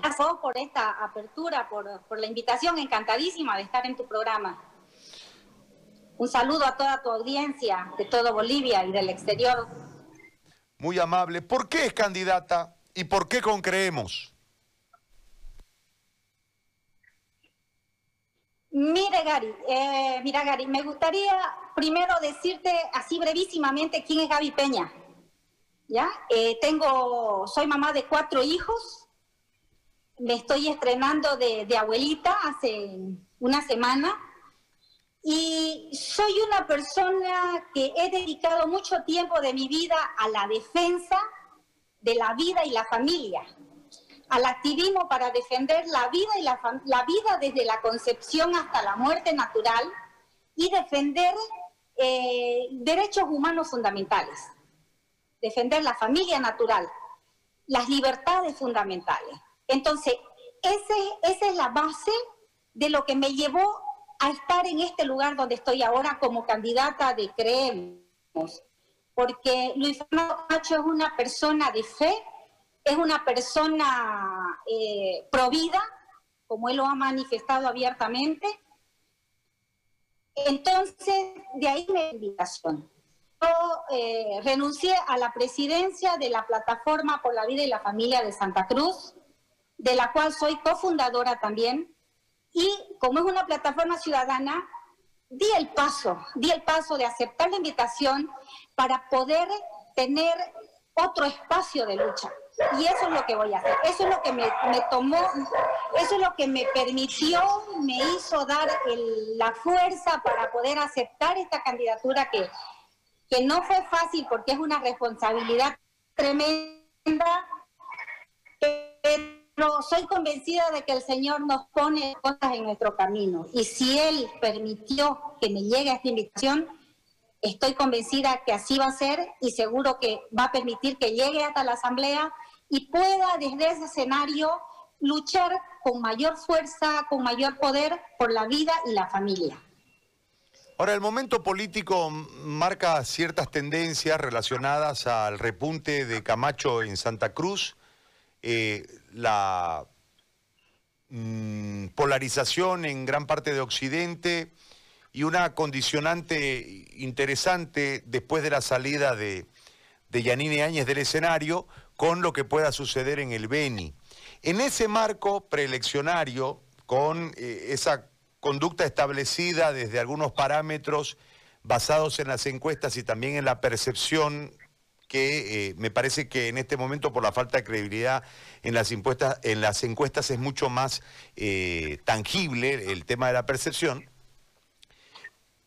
días por esta apertura, por, por la invitación, encantadísima de estar en tu programa. Un saludo a toda tu audiencia de todo Bolivia y del exterior. Muy amable. ¿Por qué es candidata y por qué con Creemos? Mire, Gary, eh, mira, Gary, me gustaría primero decirte así brevísimamente quién es Gaby Peña. ¿Ya? Eh, tengo, soy mamá de cuatro hijos. Me estoy estrenando de, de abuelita hace una semana. Y soy una persona que he dedicado mucho tiempo de mi vida a la defensa de la vida y la familia al activismo para defender la vida y la, vida desde la concepción hasta la muerte natural y defender eh, derechos humanos fundamentales, defender la familia natural, las libertades fundamentales. Entonces, esa es la base de lo que me llevó a estar en este lugar donde estoy ahora como candidata de Creemos, porque Luis Fernando Macho es una persona de fe, es una persona eh, provida, como él lo ha manifestado abiertamente. Entonces, de ahí mi invitación. Yo eh, renuncié a la presidencia de la Plataforma por la Vida y la Familia de Santa Cruz, de la cual soy cofundadora también. Y como es una plataforma ciudadana, di el paso, di el paso de aceptar la invitación para poder tener otro espacio de lucha. Y eso es lo que voy a hacer. Eso es lo que me, tomó, eso es lo que me permitió, me hizo dar la fuerza para poder aceptar esta candidatura que, que no fue fácil porque es una responsabilidad tremenda, pero soy convencida de que el Señor nos pone cosas en nuestro camino. Y si Él permitió que me llegue a esta invitación, estoy convencida que así va a ser y seguro que va a permitir que llegue hasta la Asamblea y pueda desde ese escenario luchar con mayor fuerza, con mayor poder por la vida y la familia. Ahora, el momento político marca ciertas tendencias relacionadas al repunte de Camacho en Santa Cruz, eh, la mm, polarización en gran parte de Occidente y una condicionante interesante después de la salida de, de Yanine Áñez del escenario, con lo que pueda suceder en el Beni. En ese marco preeleccionario, con eh, esa conducta establecida desde algunos parámetros basados en las encuestas y también en la percepción que eh, me parece que en este momento por la falta de credibilidad en las, en las encuestas es mucho más eh, tangible el tema de la percepción.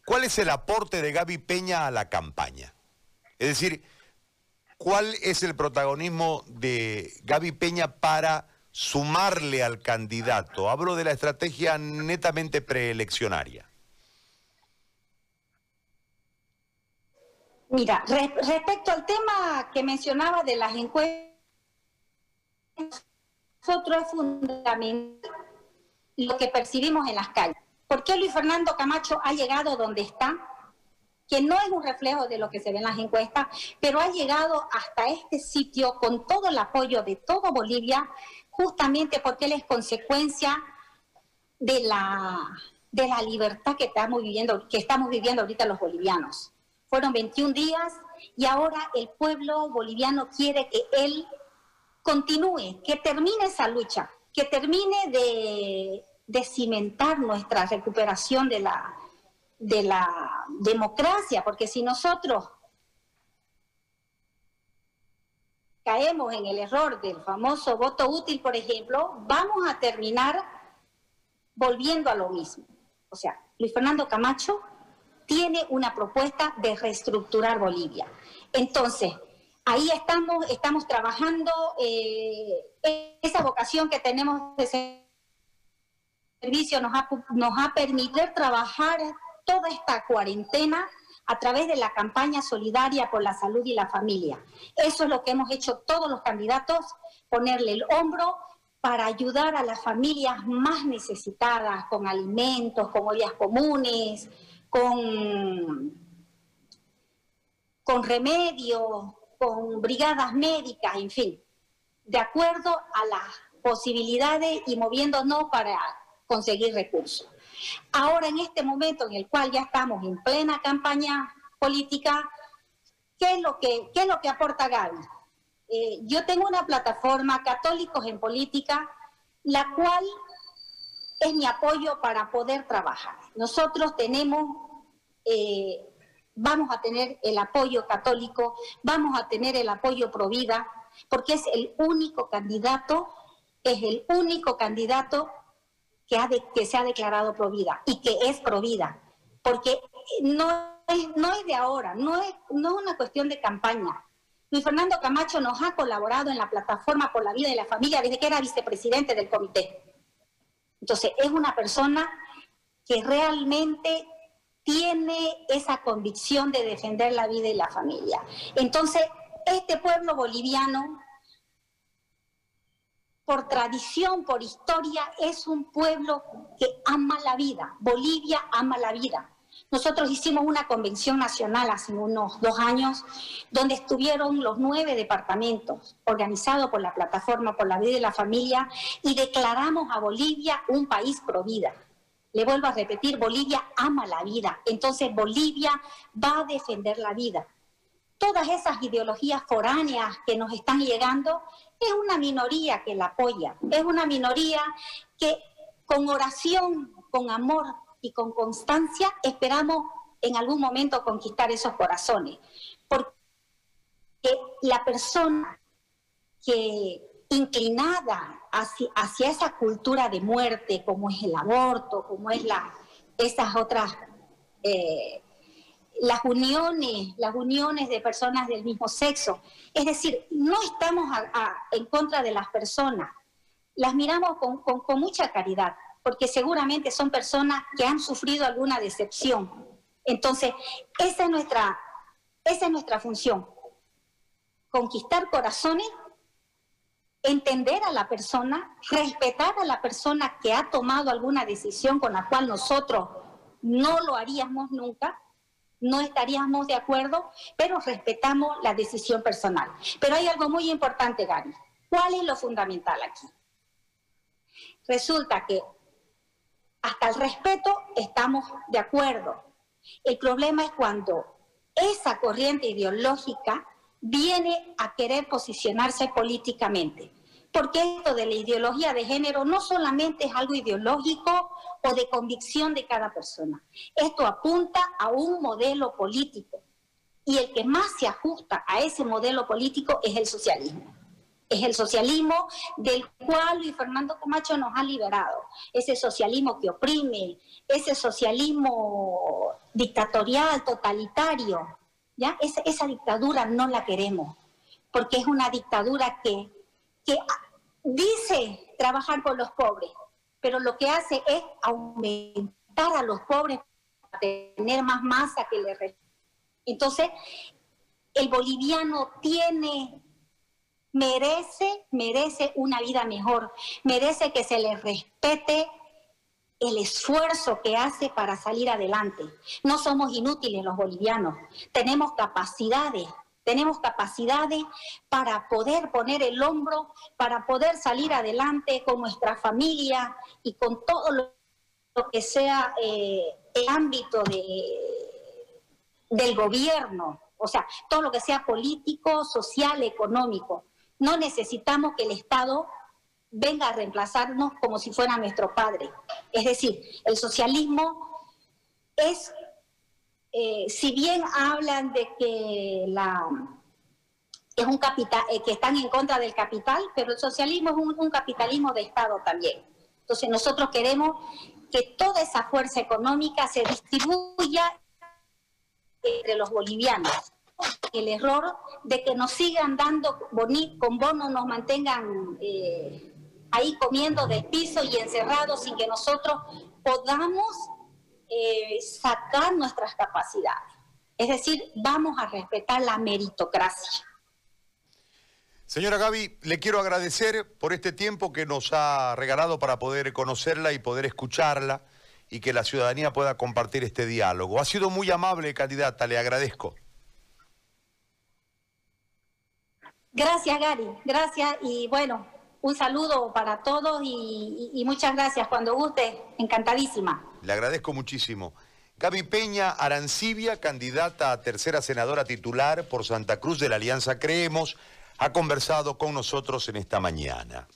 ¿Cuál es el aporte de Gaby Peña a la campaña? Es decir, ¿Cuál es el protagonismo de Gaby Peña para sumarle al candidato? Hablo de la estrategia netamente preeleccionaria. Mira, respecto al tema que mencionaba de las encuestas, nosotros es fundamental lo que percibimos en las calles. ¿Por qué Luis Fernando Camacho ha llegado donde está? que no es un reflejo de lo que se ve en las encuestas, pero ha llegado hasta este sitio con todo el apoyo de todo Bolivia, justamente porque él es consecuencia de la, de la libertad que estamos, viviendo, que estamos viviendo ahorita los bolivianos. Fueron 21 días y ahora el pueblo boliviano quiere que él continúe, que termine esa lucha, que termine de, cimentar nuestra recuperación de la, de la democracia, porque si nosotros caemos en el error del famoso voto útil, por ejemplo, vamos a terminar volviendo a lo mismo. O sea, Luis Fernando Camacho tiene una propuesta de reestructurar Bolivia. Entonces, ahí estamos, estamos trabajando eh, esa vocación que tenemos de servicio nos ha, nos ha permitido trabajar toda esta cuarentena a través de la campaña solidaria por la salud y la familia. Eso es lo que hemos hecho todos los candidatos, ponerle el hombro para ayudar a las familias más necesitadas con alimentos, con ollas comunes, con, con remedios, con brigadas médicas, en fin, de acuerdo a las posibilidades y moviéndonos para conseguir recursos. Ahora, en este momento en el cual ya estamos en plena campaña política, ¿qué es lo que, qué es lo que aporta Gaby? Eh, yo tengo una plataforma Católicos en Política, la cual es mi apoyo para poder trabajar. Nosotros tenemos, eh, vamos a tener el apoyo católico, vamos a tener el apoyo Provida, porque es el único candidato, es el único candidato que, se ha declarado Provida y que es Provida, porque no es, no es de ahora, no es, no es una cuestión de campaña. Luis Fernando Camacho nos ha colaborado en la plataforma por la vida y la familia desde que era vicepresidente del comité. Entonces, es una persona que realmente tiene esa convicción de defender la vida y la familia. Entonces, este pueblo boliviano, por tradición, por historia, es un pueblo que ama la vida. Bolivia ama la vida. Nosotros hicimos una convención nacional hace unos dos años, donde estuvieron los nueve departamentos organizados por la Plataforma por la Vida y la Familia y declaramos a Bolivia un país pro vida. Le vuelvo a repetir, Bolivia ama la vida, entonces Bolivia va a defender la vida. Todas esas ideologías foráneas que nos están llegando, es una minoría que la apoya, es una minoría que con oración, con amor, y con constancia esperamos en algún momento conquistar esos corazones. Porque la persona que inclinada hacia, hacia esa cultura de muerte, como es el aborto, como es la, esas otras, eh, las uniones, las uniones de personas del mismo sexo. Es decir, no estamos en contra de las personas, las miramos con, con mucha caridad, porque seguramente son personas que han sufrido alguna decepción. Entonces, esa es nuestra, esa es nuestra función, conquistar corazones, entender a la persona, respetar a la persona que ha tomado alguna decisión con la cual nosotros no lo haríamos nunca, no estaríamos de acuerdo, pero respetamos la decisión personal. Pero hay algo muy importante, Gary. ¿Cuál es lo fundamental aquí? Resulta que hasta el respeto estamos de acuerdo. El problema es cuando esa corriente ideológica viene a querer posicionarse políticamente. Porque esto de la ideología de género no solamente es algo ideológico o de convicción de cada persona. Esto apunta a un modelo político. Y el que más se ajusta a ese modelo político es el socialismo es el socialismo del cual Luis Fernando Camacho nos ha liberado. Ese socialismo que oprime, ese socialismo dictatorial, totalitario. ¿ya? Esa, dictadura no la queremos, porque es una dictadura que, que dice trabajar con los pobres, pero lo que hace es aumentar a los pobres para tener más masa que le Entonces, el boliviano tiene merece, merece una vida mejor, merece que se le respete el esfuerzo que hace para salir adelante. No somos inútiles los bolivianos, tenemos capacidades, tenemos capacidades para poder poner el hombro, para poder salir adelante con nuestra familia y con todo lo, que sea eh, el ámbito de, del gobierno, o sea, todo lo que sea político, social, económico. No necesitamos que el Estado venga a reemplazarnos como si fuera nuestro padre. Es decir, el socialismo es, eh, si bien hablan de que la es un capital, eh, que están en contra del capital, pero el socialismo es un capitalismo de Estado también. Entonces nosotros queremos que toda esa fuerza económica se distribuya entre los bolivianos el error de que nos sigan dando con bonos, nos mantengan eh, ahí comiendo del piso y encerrados sin que nosotros podamos eh, sacar nuestras capacidades. Es decir, vamos a respetar la meritocracia. Señora Gaby, le quiero agradecer por este tiempo que nos ha regalado para poder conocerla y poder escucharla y que la ciudadanía pueda compartir este diálogo. Ha sido muy amable, candidata, le agradezco. Gracias, Gary. Gracias. Y bueno, un saludo para todos y, muchas gracias. Cuando guste, encantadísima. Le agradezco muchísimo. Gaby Peña Arancibia, candidata a tercera senadora titular por Santa Cruz de la Alianza Creemos, ha conversado con nosotros en esta mañana.